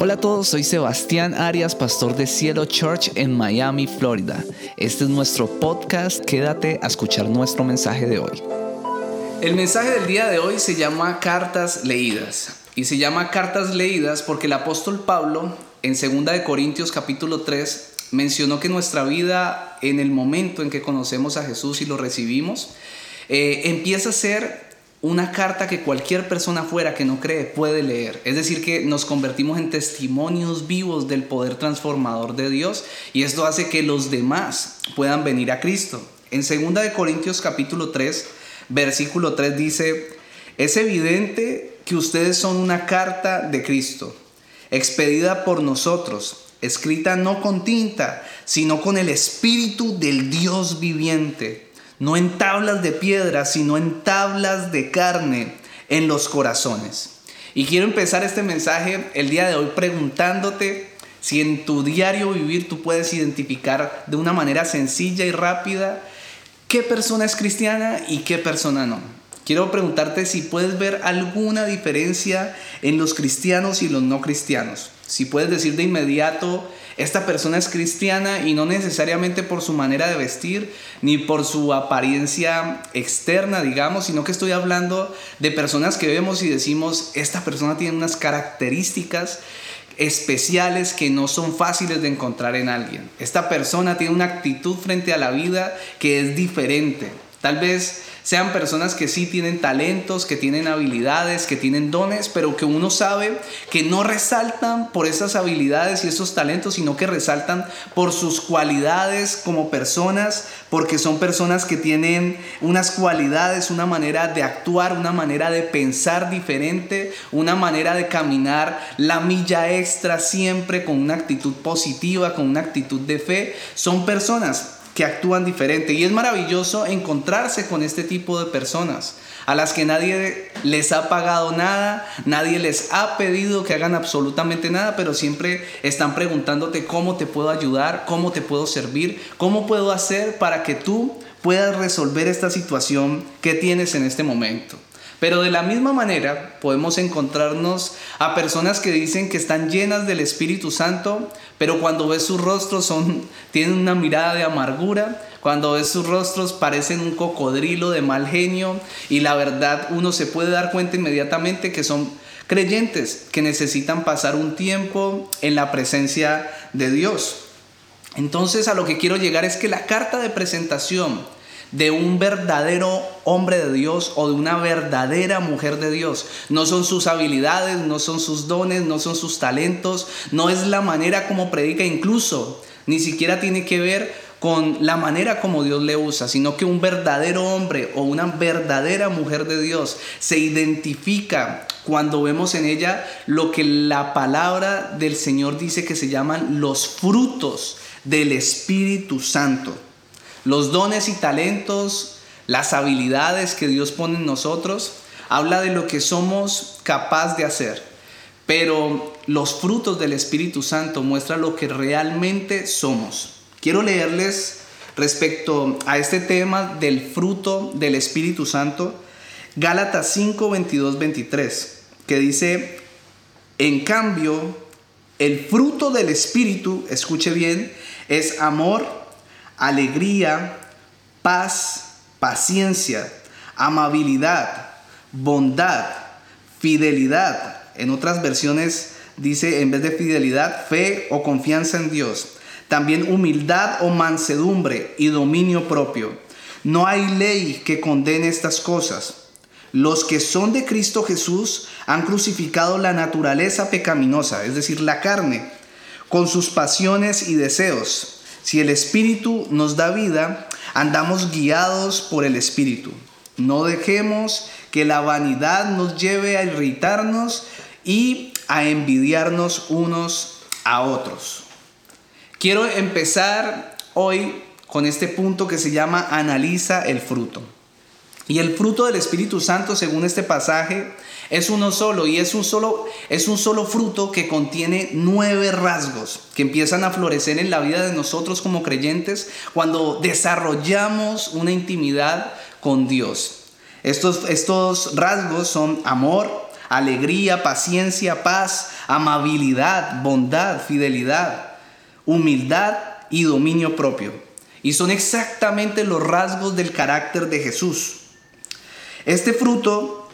Hola a todos, soy Sebastián Arias, pastor de Cielo Church en Miami, Florida. Este es nuestro podcast, quédate a escuchar nuestro mensaje de hoy. El mensaje del día de hoy se llama Cartas Leídas. Y se llama Cartas Leídas porque el apóstol Pablo en 2 de Corintios capítulo 3 mencionó que nuestra vida en el momento en que conocemos a Jesús y lo recibimos, eh, empieza a ser una carta que cualquier persona fuera que no cree puede leer. Es decir, que nos convertimos en testimonios vivos del poder transformador de Dios y esto hace que los demás puedan venir a Cristo. En 2 de Corintios capítulo 3, versículo 3 dice, es evidente que ustedes son una carta de Cristo, expedida por nosotros, escrita no con tinta, sino con el espíritu del Dios viviente no en tablas de piedra, sino en tablas de carne en los corazones. Y quiero empezar este mensaje el día de hoy preguntándote si en tu diario vivir tú puedes identificar de una manera sencilla y rápida qué persona es cristiana y qué persona no. Quiero preguntarte si puedes ver alguna diferencia en los cristianos y los no cristianos. Si puedes decir de inmediato esta persona es cristiana y no necesariamente por su manera de vestir ni por su apariencia externa, digamos, sino que estoy hablando de personas que vemos y decimos, esta persona tiene unas características especiales que no son fáciles de encontrar en alguien. Esta persona tiene una actitud frente a la vida que es diferente. Tal vez sean personas que sí tienen talentos, que tienen habilidades, que tienen dones, pero que uno sabe que no resaltan por esas habilidades y esos talentos, sino que resaltan por sus cualidades como personas, porque son personas que tienen unas cualidades, una manera de actuar, una manera de pensar diferente, una manera de caminar la milla extra siempre con una actitud positiva, con una actitud de fe. Son personas que actúan diferente. Y es maravilloso encontrarse con este tipo de personas a las que nadie les ha pagado nada, nadie les ha pedido que hagan absolutamente nada, pero siempre están preguntándote cómo te puedo ayudar, cómo te puedo servir, cómo puedo hacer para que tú puedas resolver esta situación que tienes en este momento. Pero de la misma manera podemos encontrarnos a personas que dicen que están llenas del Espíritu Santo, pero cuando ves sus rostros son, tienen una mirada de amargura, cuando ves sus rostros parecen un cocodrilo de mal genio y la verdad uno se puede dar cuenta inmediatamente que son creyentes que necesitan pasar un tiempo en la presencia de Dios. Entonces a lo que quiero llegar es que la carta de presentación de un verdadero hombre de Dios o de una verdadera mujer de Dios. No son sus habilidades, no son sus dones, no son sus talentos, no es la manera como predica incluso, ni siquiera tiene que ver con la manera como Dios le usa, sino que un verdadero hombre o una verdadera mujer de Dios se identifica cuando vemos en ella lo que la palabra del Señor dice que se llaman los frutos del Espíritu Santo. Los dones y talentos, las habilidades que Dios pone en nosotros, habla de lo que somos capaz de hacer. Pero los frutos del Espíritu Santo muestran lo que realmente somos. Quiero leerles respecto a este tema del fruto del Espíritu Santo, Gálatas 5, 22, 23, que dice, en cambio, el fruto del Espíritu, escuche bien, es amor, alegría, paz, paciencia, amabilidad, bondad, fidelidad. En otras versiones dice en vez de fidelidad, fe o confianza en Dios. También humildad o mansedumbre y dominio propio. No hay ley que condene estas cosas. Los que son de Cristo Jesús han crucificado la naturaleza pecaminosa, es decir, la carne, con sus pasiones y deseos. Si el Espíritu nos da vida, andamos guiados por el Espíritu. No dejemos que la vanidad nos lleve a irritarnos y a envidiarnos unos a otros. Quiero empezar hoy con este punto que se llama analiza el fruto. Y el fruto del Espíritu Santo, según este pasaje, es uno solo y es un solo, es un solo fruto que contiene nueve rasgos que empiezan a florecer en la vida de nosotros como creyentes cuando desarrollamos una intimidad con Dios. Estos, estos rasgos son amor, alegría, paciencia, paz, amabilidad, bondad, fidelidad, humildad y dominio propio. Y son exactamente los rasgos del carácter de Jesús. Este fruto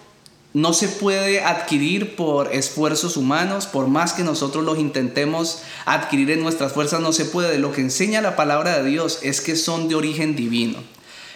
no se puede adquirir por esfuerzos humanos, por más que nosotros los intentemos adquirir en nuestras fuerzas, no se puede. Lo que enseña la palabra de Dios es que son de origen divino.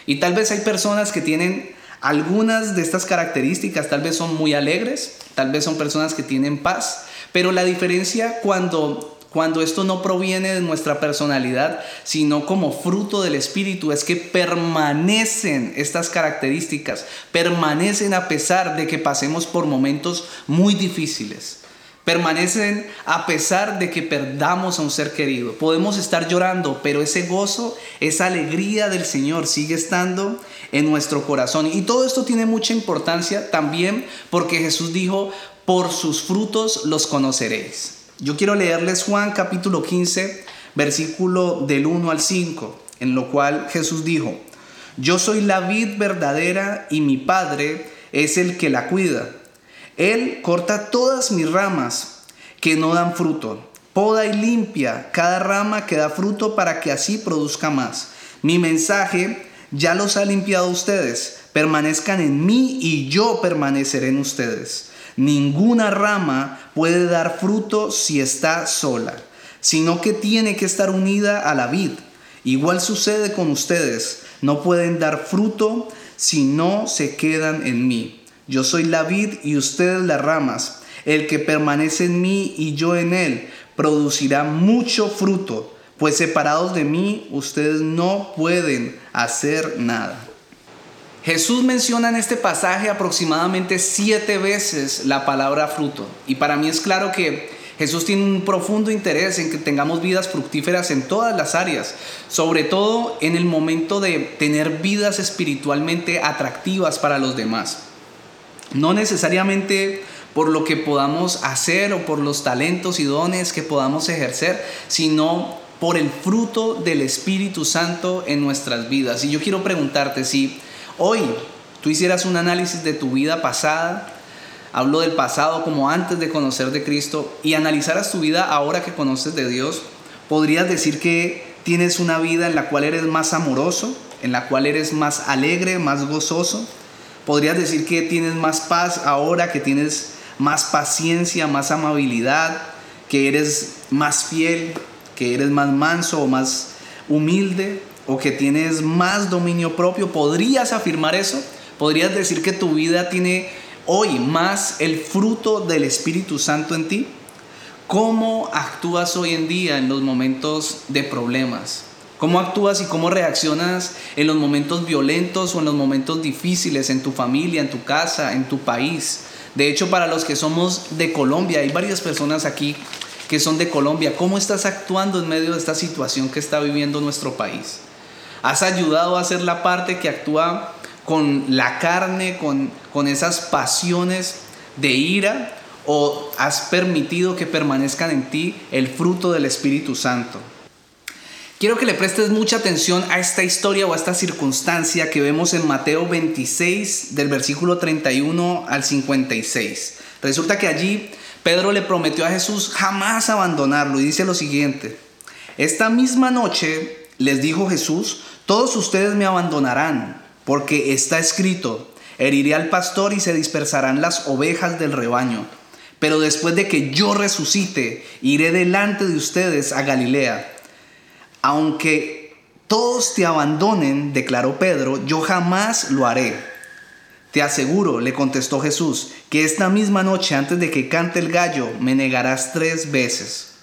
Y tal vez hay personas que tienen algunas de estas características, tal vez son muy alegres, tal vez son personas que tienen paz, pero la diferencia cuando cuando esto no proviene de nuestra personalidad, sino como fruto del Espíritu, es que permanecen estas características, permanecen a pesar de que pasemos por momentos muy difíciles. Permanecen a pesar de que perdamos a un ser querido. Podemos estar llorando, pero ese gozo, esa alegría del Señor sigue estando en nuestro corazón. Y todo esto tiene mucha importancia también porque Jesús dijo, por sus frutos los conoceréis. Yo quiero leerles Juan capítulo 15, versículo del 1 al 5, en lo cual Jesús dijo, yo soy la vid verdadera y mi Padre es el que la cuida. Él corta todas mis ramas que no dan fruto, poda y limpia cada rama que da fruto para que así produzca más. Mi mensaje ya los ha limpiado ustedes, permanezcan en mí y yo permaneceré en ustedes. Ninguna rama puede dar fruto si está sola, sino que tiene que estar unida a la vid. Igual sucede con ustedes, no pueden dar fruto si no se quedan en mí. Yo soy la vid y ustedes las ramas. El que permanece en mí y yo en él producirá mucho fruto, pues separados de mí ustedes no pueden hacer nada. Jesús menciona en este pasaje aproximadamente siete veces la palabra fruto. Y para mí es claro que Jesús tiene un profundo interés en que tengamos vidas fructíferas en todas las áreas, sobre todo en el momento de tener vidas espiritualmente atractivas para los demás. No necesariamente por lo que podamos hacer o por los talentos y dones que podamos ejercer, sino por el fruto del Espíritu Santo en nuestras vidas. Y yo quiero preguntarte si hoy tú hicieras un análisis de tu vida pasada, hablo del pasado como antes de conocer de Cristo, y analizaras tu vida ahora que conoces de Dios, podrías decir que tienes una vida en la cual eres más amoroso, en la cual eres más alegre, más gozoso. Podrías decir que tienes más paz ahora, que tienes más paciencia, más amabilidad, que eres más fiel, que eres más manso o más humilde o que tienes más dominio propio, ¿podrías afirmar eso? ¿Podrías decir que tu vida tiene hoy más el fruto del Espíritu Santo en ti? ¿Cómo actúas hoy en día en los momentos de problemas? ¿Cómo actúas y cómo reaccionas en los momentos violentos o en los momentos difíciles en tu familia, en tu casa, en tu país? De hecho, para los que somos de Colombia, hay varias personas aquí que son de Colombia. ¿Cómo estás actuando en medio de esta situación que está viviendo nuestro país? Has ayudado a hacer la parte que actúa con la carne, con, con esas pasiones de ira, o has permitido que permanezcan en ti el fruto del Espíritu Santo. Quiero que le prestes mucha atención a esta historia o a esta circunstancia que vemos en Mateo 26 del versículo 31 al 56. Resulta que allí Pedro le prometió a Jesús jamás abandonarlo y dice lo siguiente, esta misma noche les dijo Jesús, todos ustedes me abandonarán, porque está escrito, heriré al pastor y se dispersarán las ovejas del rebaño. Pero después de que yo resucite, iré delante de ustedes a Galilea. Aunque todos te abandonen, declaró Pedro, yo jamás lo haré. Te aseguro, le contestó Jesús, que esta misma noche antes de que cante el gallo me negarás tres veces.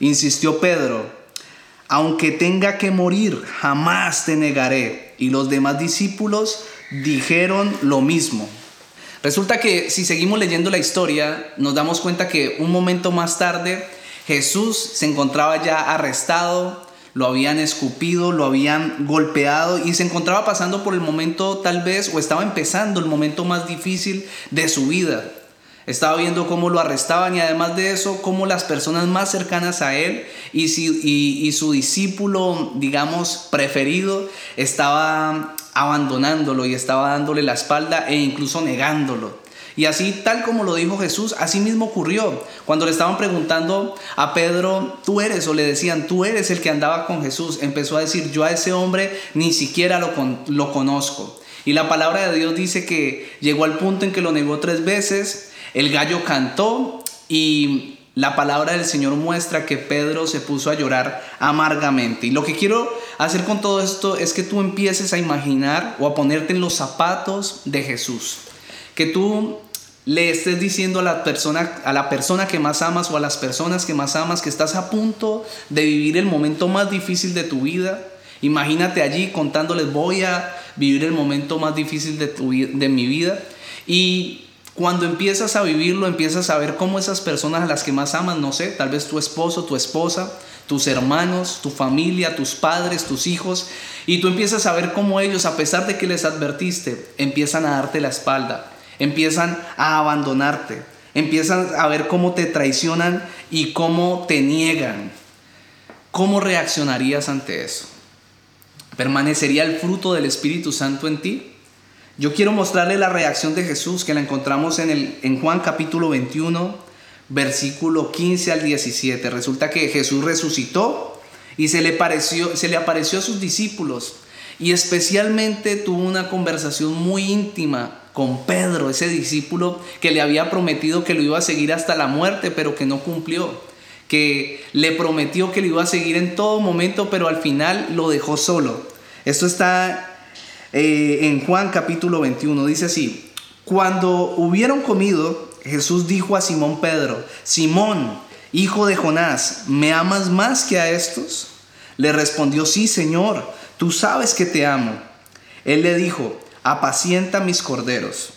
Insistió Pedro, aunque tenga que morir, jamás te negaré. Y los demás discípulos dijeron lo mismo. Resulta que si seguimos leyendo la historia, nos damos cuenta que un momento más tarde Jesús se encontraba ya arrestado, lo habían escupido, lo habían golpeado y se encontraba pasando por el momento tal vez o estaba empezando el momento más difícil de su vida. Estaba viendo cómo lo arrestaban y además de eso, cómo las personas más cercanas a él y, y, su discípulo, digamos, preferido, estaba abandonándolo y estaba dándole la espalda e incluso negándolo. Y así, tal como lo dijo Jesús, así mismo ocurrió. Cuando le estaban preguntando a Pedro, tú eres, o le decían, tú eres el que andaba con Jesús, empezó a decir, yo a ese hombre ni siquiera lo, lo conozco. Y la palabra de Dios dice que llegó al punto en que lo negó tres veces, el gallo cantó y la palabra del Señor muestra que Pedro se puso a llorar amargamente. Y lo que quiero hacer con todo esto es que tú empieces a imaginar o a ponerte en los zapatos de Jesús. Que tú le estés diciendo a la persona a la persona que más amas o a las personas que más amas que estás a punto de vivir el momento más difícil de tu vida. Imagínate allí contándoles voy a vivir el momento más difícil de, de mi vida y cuando empiezas a vivirlo, empiezas a ver cómo esas personas a las que más amas, no sé, tal vez tu esposo, tu esposa, tus hermanos, tu familia, tus padres, tus hijos, y tú empiezas a ver cómo ellos, a pesar de que les advertiste, empiezan a darte la espalda, empiezan a abandonarte, empiezan a ver cómo te traicionan y cómo te niegan. ¿Cómo reaccionarías ante eso? ¿Permanecería el fruto del Espíritu Santo en ti? Yo quiero mostrarle la reacción de Jesús que la encontramos en, el, en Juan capítulo 21, versículo 15 al 17. Resulta que Jesús resucitó y se le, pareció, se le apareció a sus discípulos y especialmente tuvo una conversación muy íntima con Pedro, ese discípulo que le había prometido que lo iba a seguir hasta la muerte, pero que no cumplió, que le prometió que lo iba a seguir en todo momento, pero al final lo dejó solo. Esto está eh, en Juan capítulo 21. Dice así, cuando hubieron comido, Jesús dijo a Simón Pedro, Simón, hijo de Jonás, ¿me amas más que a estos? Le respondió, sí, Señor, tú sabes que te amo. Él le dijo, apacienta mis corderos.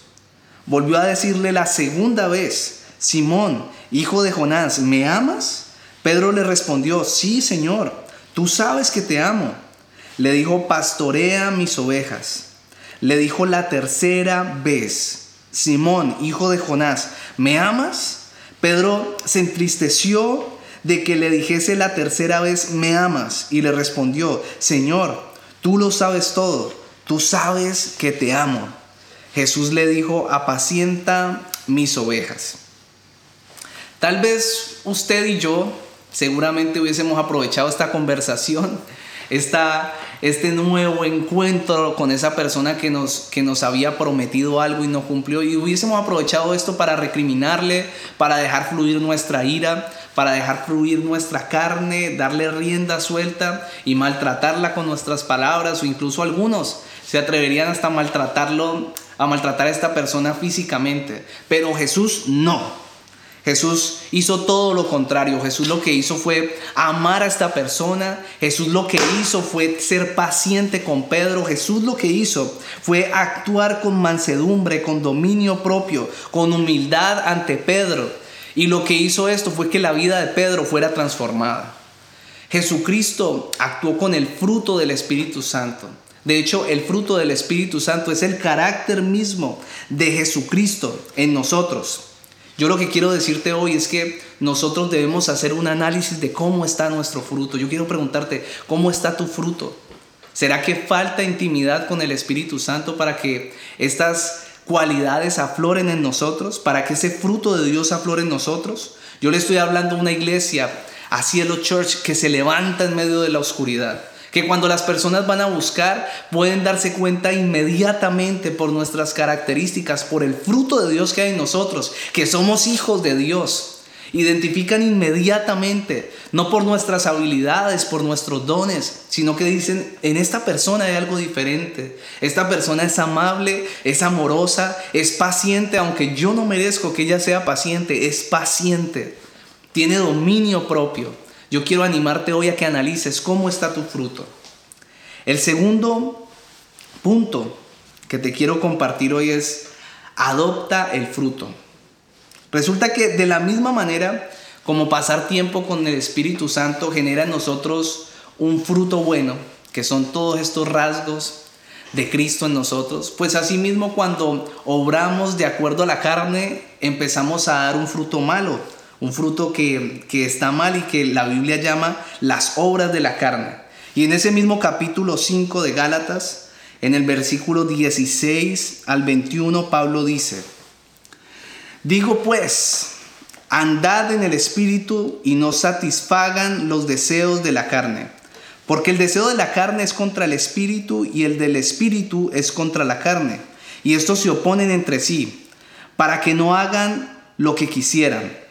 Volvió a decirle la segunda vez, Simón, hijo de Jonás, ¿me amas? Pedro le respondió, sí, Señor, tú sabes que te amo. Le dijo, pastorea mis ovejas. Le dijo la tercera vez, Simón, hijo de Jonás, ¿me amas? Pedro se entristeció de que le dijese la tercera vez, ¿me amas? Y le respondió, Señor, tú lo sabes todo, tú sabes que te amo. Jesús le dijo, apacienta mis ovejas. Tal vez usted y yo seguramente hubiésemos aprovechado esta conversación este nuevo encuentro con esa persona que nos, que nos había prometido algo y no cumplió. Y hubiésemos aprovechado esto para recriminarle, para dejar fluir nuestra ira, para dejar fluir nuestra carne, darle rienda suelta y maltratarla con nuestras palabras o incluso algunos se atreverían hasta maltratarlo, a maltratar a esta persona físicamente. Pero Jesús no. Jesús hizo todo lo contrario. Jesús lo que hizo fue amar a esta persona. Jesús lo que hizo fue ser paciente con Pedro. Jesús lo que hizo fue actuar con mansedumbre, con dominio propio, con humildad ante Pedro. Y lo que hizo esto fue que la vida de Pedro fuera transformada. Jesucristo actuó con el fruto del Espíritu Santo. De hecho, el fruto del Espíritu Santo es el carácter mismo de Jesucristo en nosotros. Yo lo que quiero decirte hoy es que nosotros debemos hacer un análisis de cómo está nuestro fruto. Yo quiero preguntarte, ¿cómo está tu fruto? ¿Será que falta intimidad con el Espíritu Santo para que estas cualidades afloren en nosotros, para que ese fruto de Dios aflore en nosotros? Yo le estoy hablando a una iglesia, a Cielo Church, que se levanta en medio de la oscuridad que cuando las personas van a buscar pueden darse cuenta inmediatamente por nuestras características, por el fruto de Dios que hay en nosotros, que somos hijos de Dios. Identifican inmediatamente, no por nuestras habilidades, por nuestros dones, sino que dicen, en esta persona hay algo diferente. Esta persona es amable, es amorosa, es paciente, aunque yo no merezco que ella sea paciente, es paciente. Tiene dominio propio. Yo quiero animarte hoy a que analices cómo está tu fruto. El segundo punto que te quiero compartir hoy es adopta el fruto. Resulta que de la misma manera como pasar tiempo con el Espíritu Santo genera en nosotros un fruto bueno, que son todos estos rasgos de Cristo en nosotros, pues asimismo cuando obramos de acuerdo a la carne empezamos a dar un fruto malo un fruto que, está mal y que la Biblia llama las obras de la carne. Y en ese mismo capítulo 5 de Gálatas, en el versículo 16 al 21, Pablo dice, Digo pues, andad en el espíritu y no satisfagan los deseos de la carne. Porque el deseo de la carne es contra el espíritu y el del espíritu es contra la carne. Y estos se oponen entre sí, para que no hagan lo que quisieran.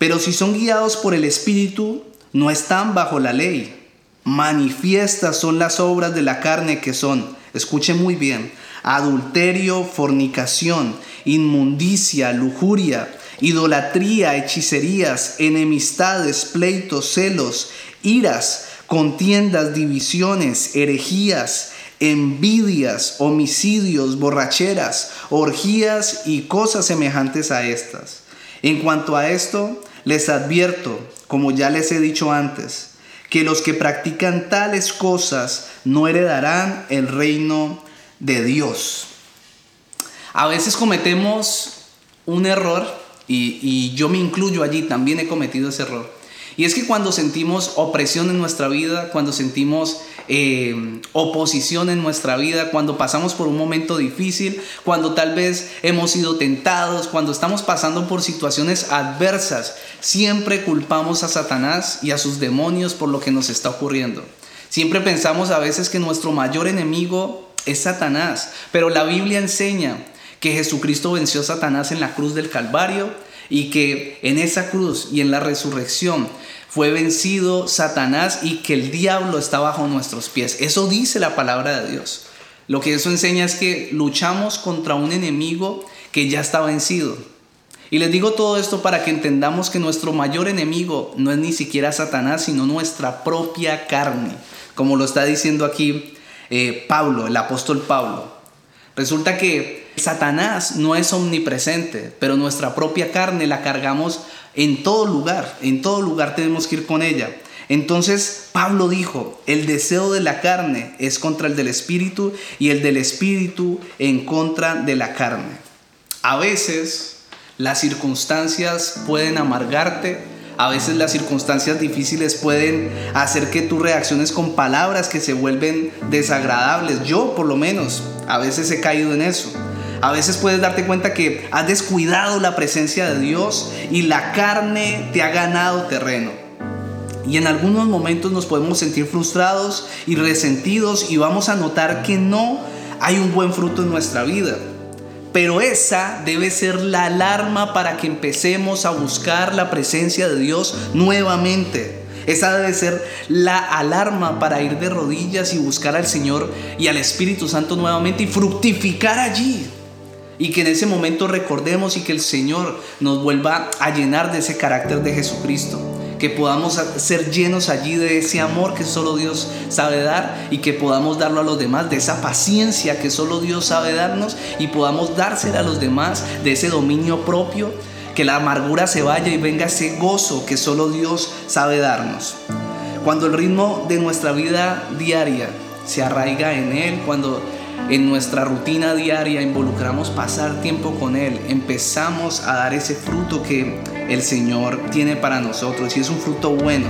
Pero si son guiados por el espíritu, no están bajo la ley. Manifiestas son las obras de la carne que son, escuchen muy bien, adulterio, fornicación, inmundicia, lujuria, idolatría, hechicerías, enemistades, pleitos, celos, iras, contiendas, divisiones, herejías, envidias, homicidios, borracheras, orgías y cosas semejantes a estas. En cuanto a esto, les advierto, como ya les he dicho antes, que los que practican tales cosas no heredarán el reino de Dios. A veces cometemos un error y, yo me incluyo allí, también he cometido ese error. Y es que cuando sentimos opresión en nuestra vida, cuando sentimos eh, oposición en nuestra vida, cuando pasamos por un momento difícil, cuando tal vez hemos sido tentados, cuando estamos pasando por situaciones adversas, siempre culpamos a Satanás y a sus demonios por lo que nos está ocurriendo. Siempre pensamos a veces que nuestro mayor enemigo es Satanás, pero la Biblia enseña que Jesucristo venció a Satanás en la cruz del Calvario y que en esa cruz y en la resurrección fue vencido Satanás y que el diablo está bajo nuestros pies. Eso dice la palabra de Dios. Lo que eso enseña es que luchamos contra un enemigo que ya está vencido. Y les digo todo esto para que entendamos que nuestro mayor enemigo no es ni siquiera Satanás, sino nuestra propia carne, como lo está diciendo aquí eh, Pablo, el apóstol Pablo. Resulta que Satanás no es omnipresente, pero nuestra propia carne la cargamos en todo lugar, en todo lugar tenemos que ir con ella. Entonces Pablo dijo, el deseo de la carne es contra el del espíritu y el del espíritu en contra de la carne. A veces las circunstancias pueden amargarte, a veces las circunstancias difíciles pueden hacer que tú reacciones con palabras que se vuelven desagradables. Yo por lo menos a veces he caído en eso. A veces puedes darte cuenta que has descuidado la presencia de Dios y la carne te ha ganado terreno. Y en algunos momentos nos podemos sentir frustrados y resentidos y vamos a notar que no hay un buen fruto en nuestra vida. Pero esa debe ser la alarma para que empecemos a buscar la presencia de Dios nuevamente. Esa debe ser la alarma para ir de rodillas y buscar al Señor y al Espíritu Santo nuevamente y fructificar allí. Y que en ese momento recordemos y que el Señor nos vuelva a llenar de ese carácter de Jesucristo que podamos ser llenos allí de ese amor que solo Dios sabe dar y que podamos darlo a los demás, de esa paciencia que solo Dios sabe darnos y podamos dársela a los demás, de ese dominio propio, que la amargura se vaya y venga ese gozo que solo Dios sabe darnos. Cuando el ritmo de nuestra vida diaria se arraiga en Él, cuando en nuestra rutina diaria involucramos pasar tiempo con Él, empezamos a dar ese fruto que el Señor tiene para nosotros y es un fruto bueno.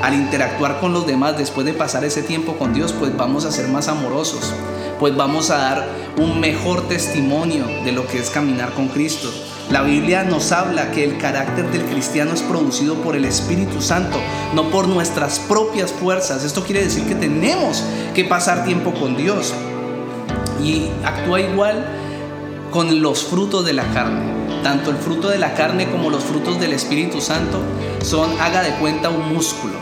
Al interactuar con los demás después de pasar ese tiempo con Dios, pues vamos a ser más amorosos, pues vamos a dar un mejor testimonio de lo que es caminar con Cristo. La Biblia nos habla que el carácter del cristiano es producido por el Espíritu Santo, no por nuestras propias fuerzas. Esto quiere decir que tenemos que pasar tiempo con Dios y actúa igual con los frutos de la carne. Tanto el fruto de la carne como los frutos del Espíritu Santo son, haga de cuenta, un músculo.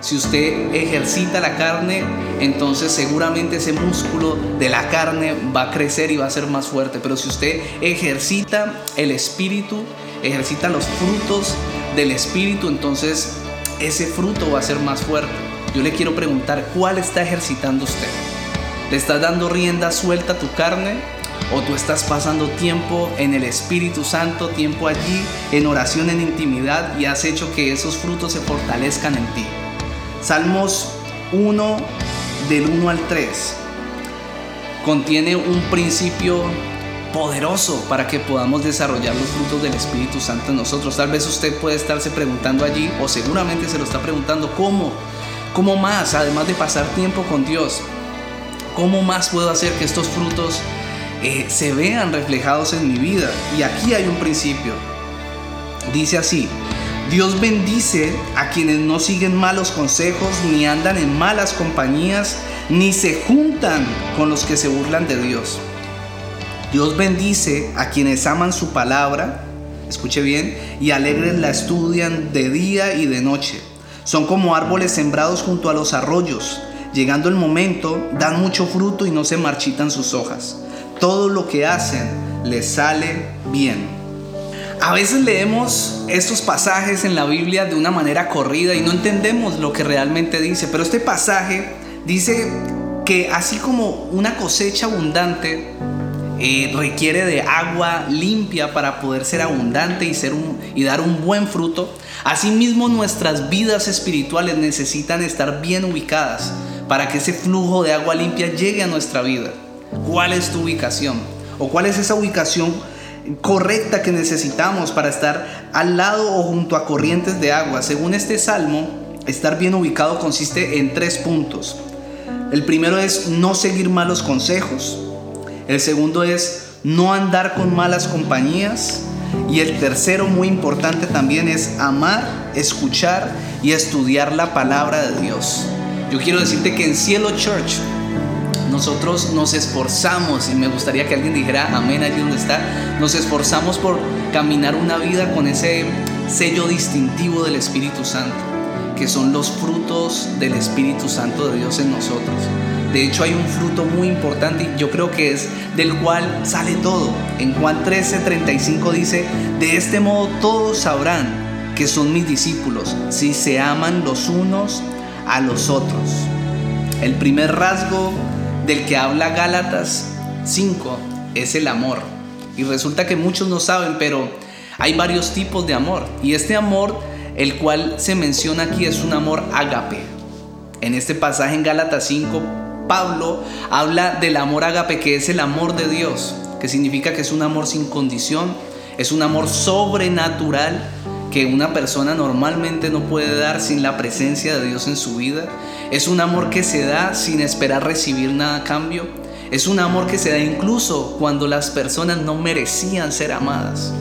Si usted ejercita la carne, entonces seguramente ese músculo de la carne va a crecer y va a ser más fuerte. Pero si usted ejercita el Espíritu, ejercita los frutos del Espíritu, entonces ese fruto va a ser más fuerte. Yo le quiero preguntar, ¿cuál está ejercitando usted? ¿Le estás dando rienda suelta a tu carne? ¿O tú estás pasando tiempo en el Espíritu Santo, tiempo allí, en oración, en intimidad y has hecho que esos frutos se fortalezcan en ti? Salmos 1 del 1 al 3 contiene un principio poderoso para que podamos desarrollar los frutos del Espíritu Santo en nosotros. Tal vez usted puede estarse preguntando allí, o seguramente se lo está preguntando, ¿cómo? ¿Cómo más? Además de pasar tiempo con Dios, ¿Cómo más puedo hacer que estos frutos eh, se vean reflejados en mi vida. Y aquí hay un principio. Dice así, Dios bendice a quienes no siguen malos consejos, ni andan en malas compañías, ni se juntan con los que se burlan de Dios. Dios bendice a quienes aman su palabra, escuche bien, y alegres la estudian de día y de noche. Son como árboles sembrados junto a los arroyos. Llegando el momento, dan mucho fruto y no se marchitan sus hojas. Todo lo que hacen les sale bien. A veces leemos estos pasajes en la Biblia de una manera corrida y no entendemos lo que realmente dice, pero este pasaje dice que así como una cosecha abundante eh, requiere de agua limpia para poder ser abundante y, ser y dar un buen fruto, asimismo nuestras vidas espirituales necesitan estar bien ubicadas para que ese flujo de agua limpia llegue a nuestra vida. ¿Cuál es tu ubicación? ¿O cuál es esa ubicación correcta que necesitamos para estar al lado o junto a corrientes de agua? Según este salmo, estar bien ubicado consiste en tres puntos. El primero es no seguir malos consejos. El segundo es no andar con malas compañías. Y el tercero, muy importante también, es amar, escuchar y estudiar la palabra de Dios. Yo quiero decirte que en Cielo Church nosotros nos esforzamos, y me gustaría que alguien dijera amén allí donde está, nos esforzamos por caminar una vida con ese sello distintivo del Espíritu Santo, que son los frutos del Espíritu Santo de Dios en nosotros. De hecho hay un fruto muy importante y yo creo que es del cual sale todo. En Juan 13, 35 dice, de este modo todos sabrán que son mis discípulos si se aman los unos a los otros. El primer rasgo del que habla Gálatas 5 es el amor. Y resulta que muchos no saben, pero hay varios tipos de amor. Y este amor, el cual se menciona aquí, es un amor ágape. En este pasaje en Gálatas 5, Pablo habla del amor ágape, que es el amor de Dios, que significa que es un amor sin condición, es un amor sobrenatural que una persona normalmente no puede dar sin la presencia de Dios en su vida. Es un amor que se da sin esperar recibir nada a cambio. Es un amor que se da incluso cuando las personas no merecían ser amadas.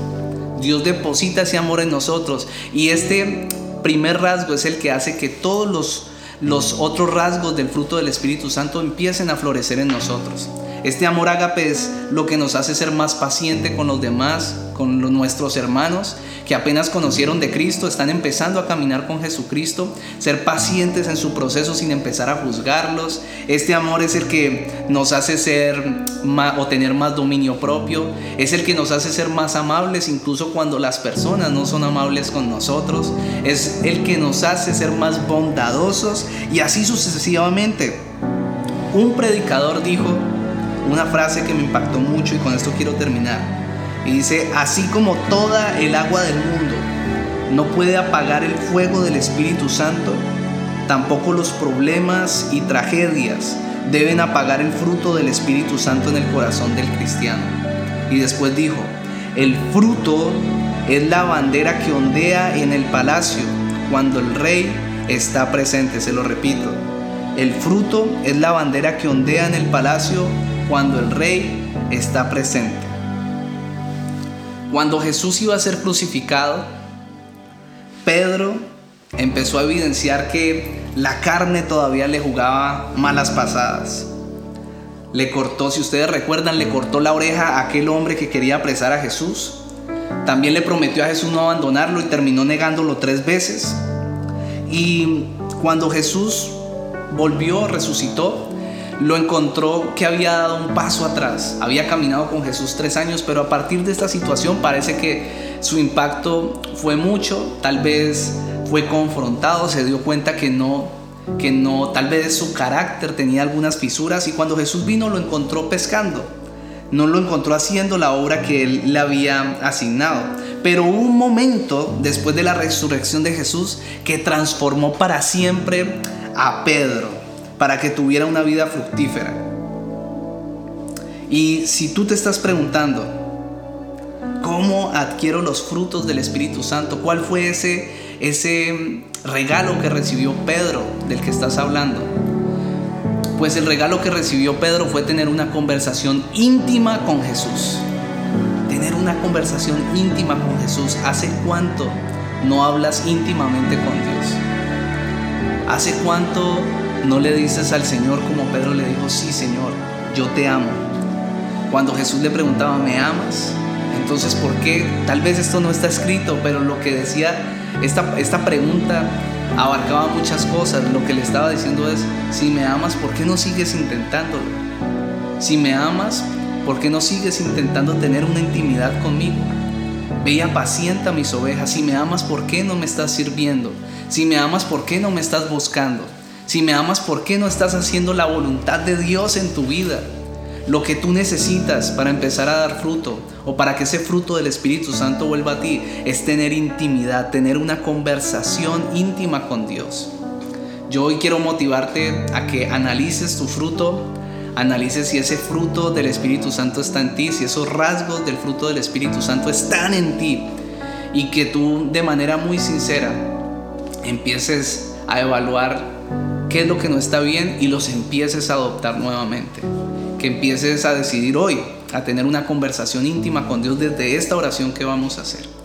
Dios deposita ese amor en nosotros y este primer rasgo es el que hace que todos los los otros rasgos del fruto del Espíritu Santo empiecen a florecer en nosotros. Este amor ágape es lo que nos hace ser más paciente con los demás, con nuestros hermanos que apenas conocieron de Cristo, están empezando a caminar con Jesucristo, ser pacientes en su proceso sin empezar a juzgarlos. Este amor es el que nos hace ser o tener más dominio propio, es el que nos hace ser más amables incluso cuando las personas no son amables con nosotros, es el que nos hace ser más bondadosos y así sucesivamente. Un predicador dijo una frase que me impactó mucho y con esto quiero terminar. Y dice, así como toda el agua del mundo no puede apagar el fuego del Espíritu Santo, tampoco los problemas y tragedias deben apagar el fruto del Espíritu Santo en el corazón del cristiano. Y después dijo, el fruto es la bandera que ondea en el palacio cuando el rey está presente, se lo repito. El fruto es la bandera que ondea en el palacio cuando el rey está presente. Cuando Jesús iba a ser crucificado, Pedro empezó a evidenciar que la carne todavía le jugaba malas pasadas. Le cortó, si ustedes recuerdan, le cortó la oreja a aquel hombre que quería apresar a Jesús. También le prometió a Jesús no abandonarlo y terminó negándolo tres veces. Y cuando Jesús volvió, resucitó, lo encontró que había dado un paso atrás, había caminado con Jesús tres años, pero a partir de esta situación parece que su impacto fue mucho, tal vez fue confrontado, se dio cuenta que no, que no, tal vez su carácter tenía algunas fisuras y cuando Jesús vino lo encontró pescando, no lo encontró haciendo la obra que él le había asignado. Pero un momento después de la resurrección de Jesús que transformó para siempre a Pedro para que tuviera una vida fructífera. Y si tú te estás preguntando, ¿cómo adquiero los frutos del Espíritu Santo? ¿Cuál fue ese, ese regalo que recibió Pedro del que estás hablando? Pues el regalo que recibió Pedro fue tener una conversación íntima con Jesús. Tener una conversación íntima con Jesús. ¿Hace cuánto no hablas íntimamente con Dios? ¿Hace cuánto no le dices al Señor como Pedro le dijo, sí Señor, yo te amo? Cuando Jesús le preguntaba, ¿me amas? Entonces, ¿por qué? Tal vez esto no está escrito, pero lo que decía esta, esta pregunta abarcaba muchas cosas. Lo que le estaba diciendo es, si me amas, ¿por qué no sigues intentándolo? Si me amas, ¿por qué no sigues intentando tener una intimidad conmigo? Ve y apacienta mis ovejas. Si me amas, ¿por qué no me estás sirviendo? Si me amas, ¿por qué no me estás buscando? Si me amas, ¿por qué no estás haciendo la voluntad de Dios en tu vida? Lo que tú necesitas para empezar a dar fruto o para que ese fruto del Espíritu Santo vuelva a ti es tener intimidad, tener una conversación íntima con Dios. Yo hoy quiero motivarte a que analices tu fruto, analices si ese fruto del Espíritu Santo está en ti, si esos rasgos del fruto del Espíritu Santo están en ti y que tú de manera muy sincera empieces a evaluar qué es lo que no está bien y los empieces a adoptar nuevamente que empieces a decidir hoy, a tener una conversación íntima con Dios desde esta oración que vamos a hacer.